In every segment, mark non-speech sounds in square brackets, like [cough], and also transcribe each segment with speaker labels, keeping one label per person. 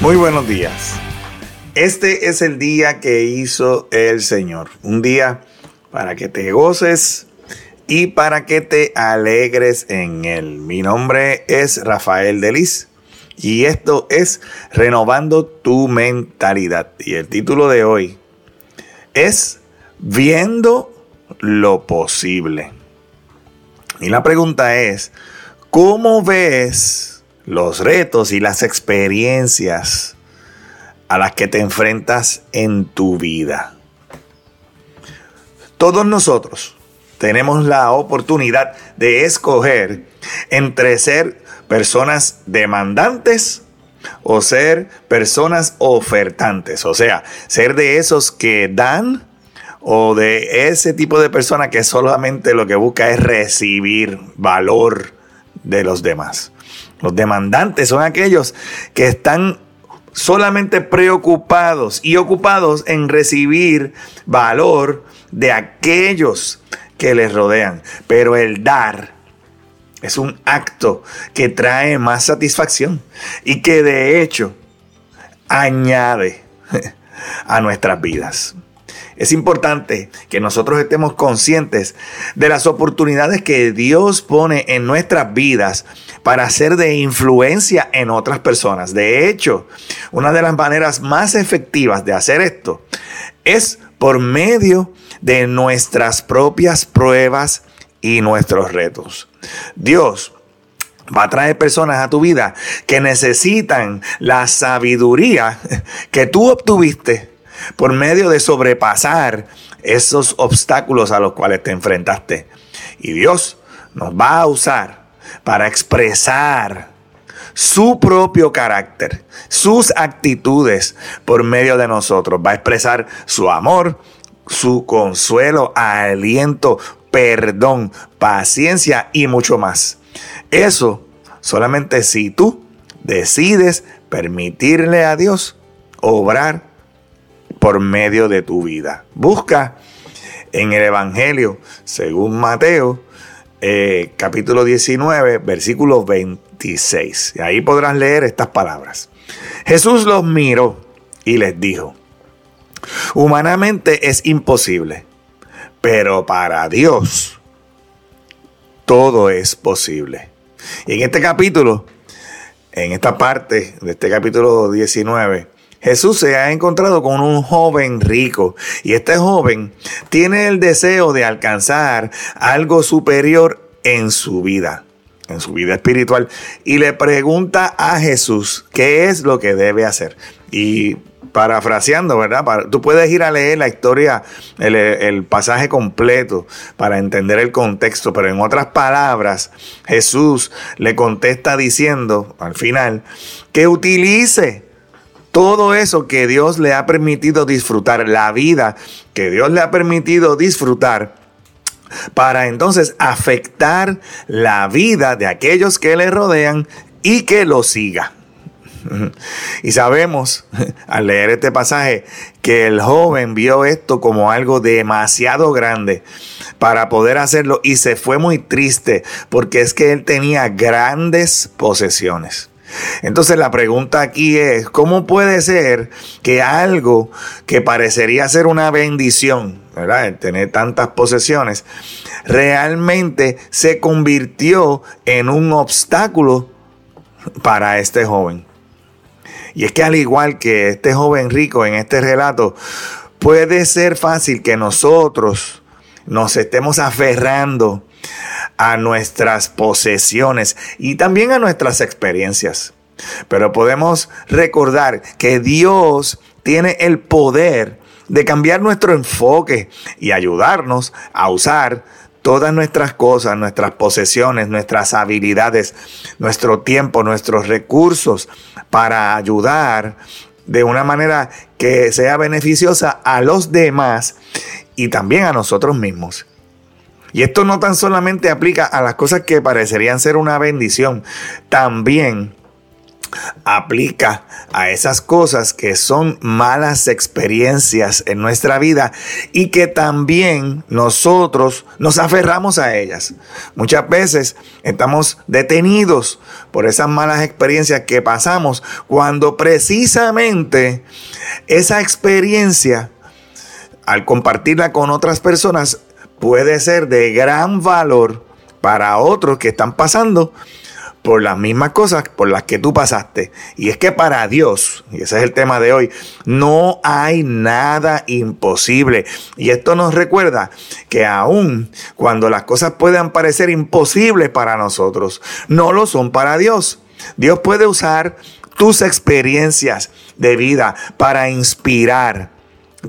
Speaker 1: Muy buenos días. Este es el día que hizo el Señor. Un día para que te goces y para que te alegres en él. Mi nombre es Rafael Delis y esto es Renovando tu mentalidad. Y el título de hoy es Viendo lo posible. Y la pregunta es, ¿cómo ves los retos y las experiencias a las que te enfrentas en tu vida. Todos nosotros tenemos la oportunidad de escoger entre ser personas demandantes o ser personas ofertantes. O sea, ser de esos que dan o de ese tipo de persona que solamente lo que busca es recibir valor de los demás. Los demandantes son aquellos que están solamente preocupados y ocupados en recibir valor de aquellos que les rodean. Pero el dar es un acto que trae más satisfacción y que de hecho añade [laughs] a nuestras vidas. Es importante que nosotros estemos conscientes de las oportunidades que Dios pone en nuestras vidas para ser de influencia en otras personas. De hecho, una de las maneras más efectivas de hacer esto es por medio de nuestras propias pruebas y nuestros retos. Dios va a traer personas a tu vida que necesitan la sabiduría que tú obtuviste por medio de sobrepasar esos obstáculos a los cuales te enfrentaste. Y Dios nos va a usar para expresar su propio carácter, sus actitudes por medio de nosotros. Va a expresar su amor, su consuelo, aliento, perdón, paciencia y mucho más. Eso solamente si tú decides permitirle a Dios obrar por medio de tu vida. Busca en el Evangelio, según Mateo, eh, capítulo 19, versículo 26. Y ahí podrás leer estas palabras. Jesús los miró y les dijo, humanamente es imposible, pero para Dios todo es posible. Y en este capítulo, en esta parte de este capítulo 19, Jesús se ha encontrado con un joven rico y este joven tiene el deseo de alcanzar algo superior en su vida, en su vida espiritual, y le pregunta a Jesús qué es lo que debe hacer. Y parafraseando, ¿verdad? tú puedes ir a leer la historia, el, el, pasaje completo para entender el contexto, pero en otras palabras, Jesús le contesta diciendo al final que utilice todo eso que Dios le ha permitido disfrutar, la vida que Dios le ha permitido disfrutar, para entonces afectar la vida de aquellos que le rodean y que lo siga. [laughs] Y sabemos [laughs] al leer este pasaje que el joven vio esto como algo demasiado grande para poder hacerlo y se fue muy triste porque es que él tenía grandes posesiones. Entonces la pregunta aquí es, ¿cómo puede ser que algo que parecería ser una bendición, tener tantas posesiones, realmente se convirtió en un obstáculo para este joven? Y es que al igual que este joven rico en este relato, puede ser fácil que nosotros nos estemos aferrando a nuestras posesiones y también a nuestras experiencias. Pero podemos recordar que Dios tiene el poder de cambiar nuestro enfoque y ayudarnos a usar todas nuestras cosas, nuestras posesiones, nuestras habilidades, nuestro tiempo, nuestros recursos para ayudar de una manera que sea beneficiosa a los demás y también a nosotros mismos. Y esto no tan solamente aplica a las cosas que parecerían ser una bendición, también aplica a esas cosas que son malas experiencias en nuestra vida y que también nosotros nos aferramos a ellas. Muchas veces estamos detenidos por esas malas experiencias que pasamos cuando precisamente esa experiencia al compartirla con otras personas puede ser de gran valor para otros que están pasando por las mismas cosas por las que tú pasaste. Y es que para Dios, y ese es el tema de hoy, no hay nada imposible. Y esto nos recuerda que aun cuando las cosas puedan parecer imposibles para nosotros, no lo son para Dios. Dios puede usar tus experiencias de vida para inspirar,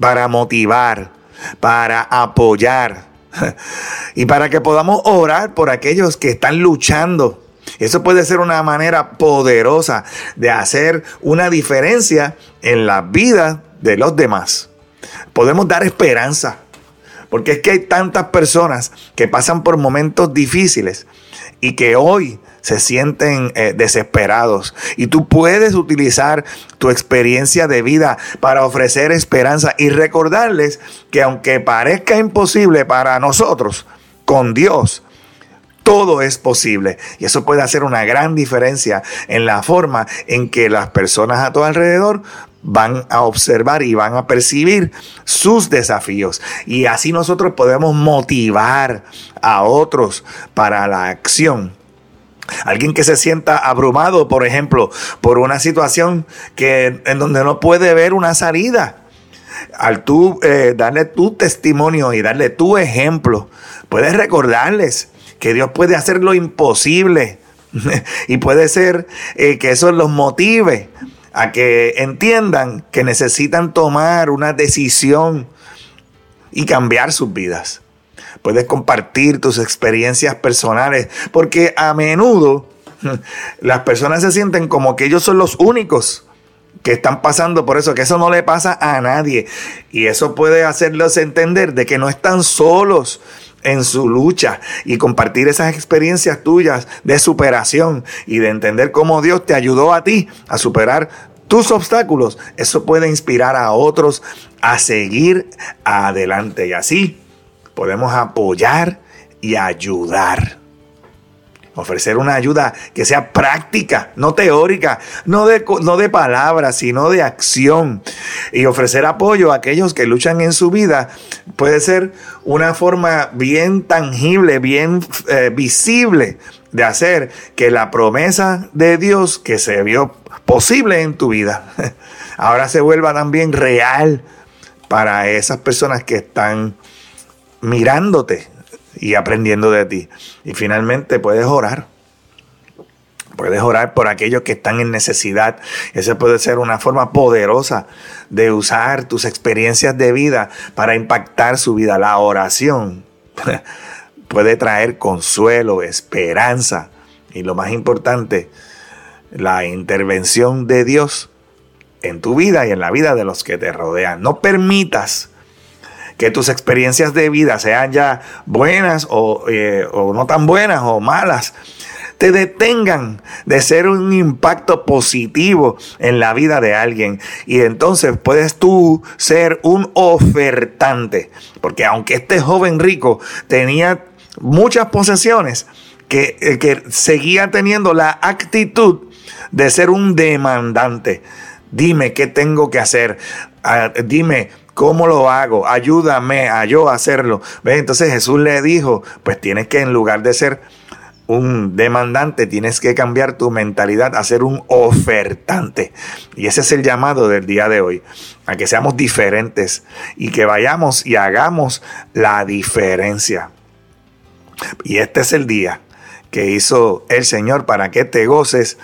Speaker 1: para motivar, para apoyar y para que podamos orar por aquellos que están luchando eso puede ser una manera poderosa de hacer una diferencia en la vida de los demás. Podemos dar esperanza, porque es que hay tantas personas que pasan por momentos difíciles y que hoy se sienten eh, desesperados. Y tú puedes utilizar tu experiencia de vida para ofrecer esperanza y recordarles que aunque parezca imposible para nosotros, con Dios todo es posible. Y eso puede hacer una gran diferencia en la forma en que las personas a tu alrededor van a observar y van a percibir sus desafíos. Y así nosotros podemos motivar a otros para la acción. Alguien que se sienta abrumado, por ejemplo, por una situación que, en donde no puede ver una salida. Al tú eh, darle tu testimonio y darle tu ejemplo, puedes recordarles que Dios puede hacer lo imposible. [laughs] y puede ser eh, que eso los motive a que entiendan que necesitan tomar una decisión y cambiar sus vidas. Puedes compartir tus experiencias personales, porque a menudo [laughs] las personas se sienten como que ellos son los únicos que están pasando por eso, que eso no le pasa a nadie. Y eso puede hacerlos entender de que no están solos, en su lucha y compartir esas experiencias tuyas de superación y de entender cómo Dios te ayudó a ti a superar tus obstáculos, eso puede inspirar a otros a seguir adelante. Y así podemos apoyar y ayudar ofrecer una ayuda que sea práctica, no teórica, no de, no de palabras, sino de acción. Y ofrecer apoyo a aquellos que luchan en su vida puede ser una forma bien tangible, bien eh, visible de hacer que la promesa de Dios que se vio posible en tu vida, [laughs] ahora se vuelva también real para esas personas que están mirándote, y aprendiendo de ti. Y finalmente puedes orar. Puedes orar por aquellos que están en necesidad. Esa puede ser una forma poderosa de usar tus experiencias de vida para impactar su vida. La oración [laughs] puede traer consuelo, esperanza y lo más importante, la intervención de Dios en tu vida y en la vida de los que te rodean. No permitas que tus experiencias de vida sean ya buenas eh, o, no tan buenas o malas, te detengan de ser un impacto positivo en la vida de alguien. Y entonces puedes tú ser un ofertante. Porque aunque este joven rico tenía muchas posesiones, que, eh, que seguía teniendo la actitud de ser un demandante. Dime qué tengo que hacer. Ah, dime ¿Cómo lo hago? Ayúdame a yo hacerlo. Entonces Jesús le dijo, pues tienes que en lugar de ser un demandante, tienes que cambiar tu mentalidad a ser un ofertante. Y ese es el llamado del día de hoy, a que seamos diferentes y que vayamos y hagamos la diferencia. Y este es el día que hizo el Señor para que te goces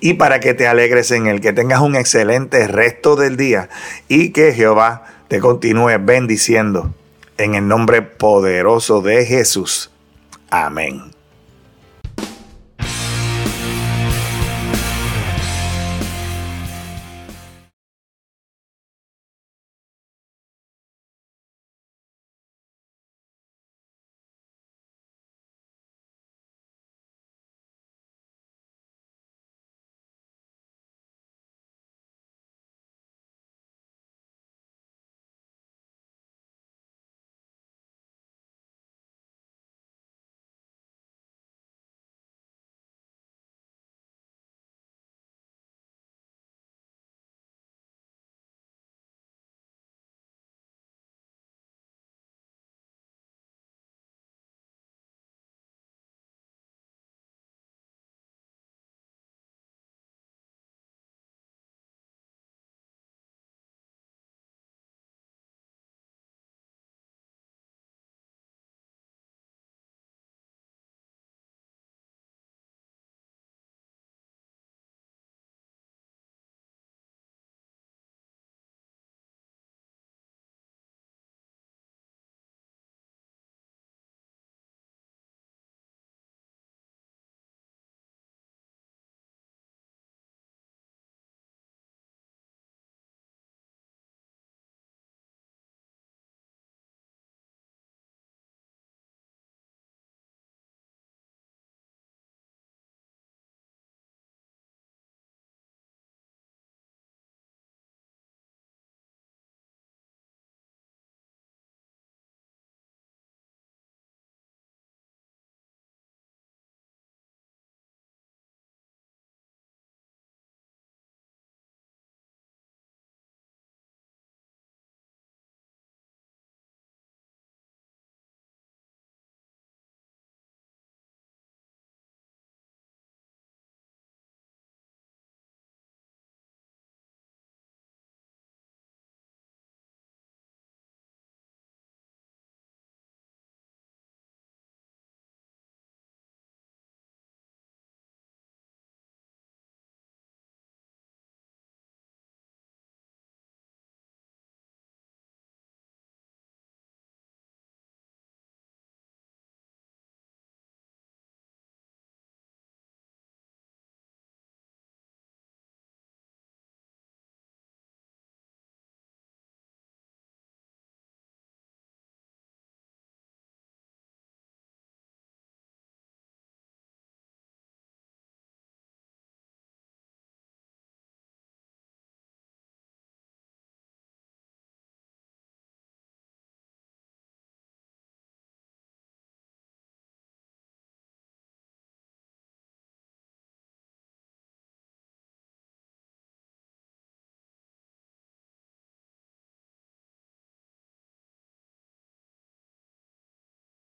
Speaker 1: y para que te alegres en él, que tengas un excelente resto del día y que Jehová te continúe bendiciendo en el nombre poderoso de Jesús. Amén.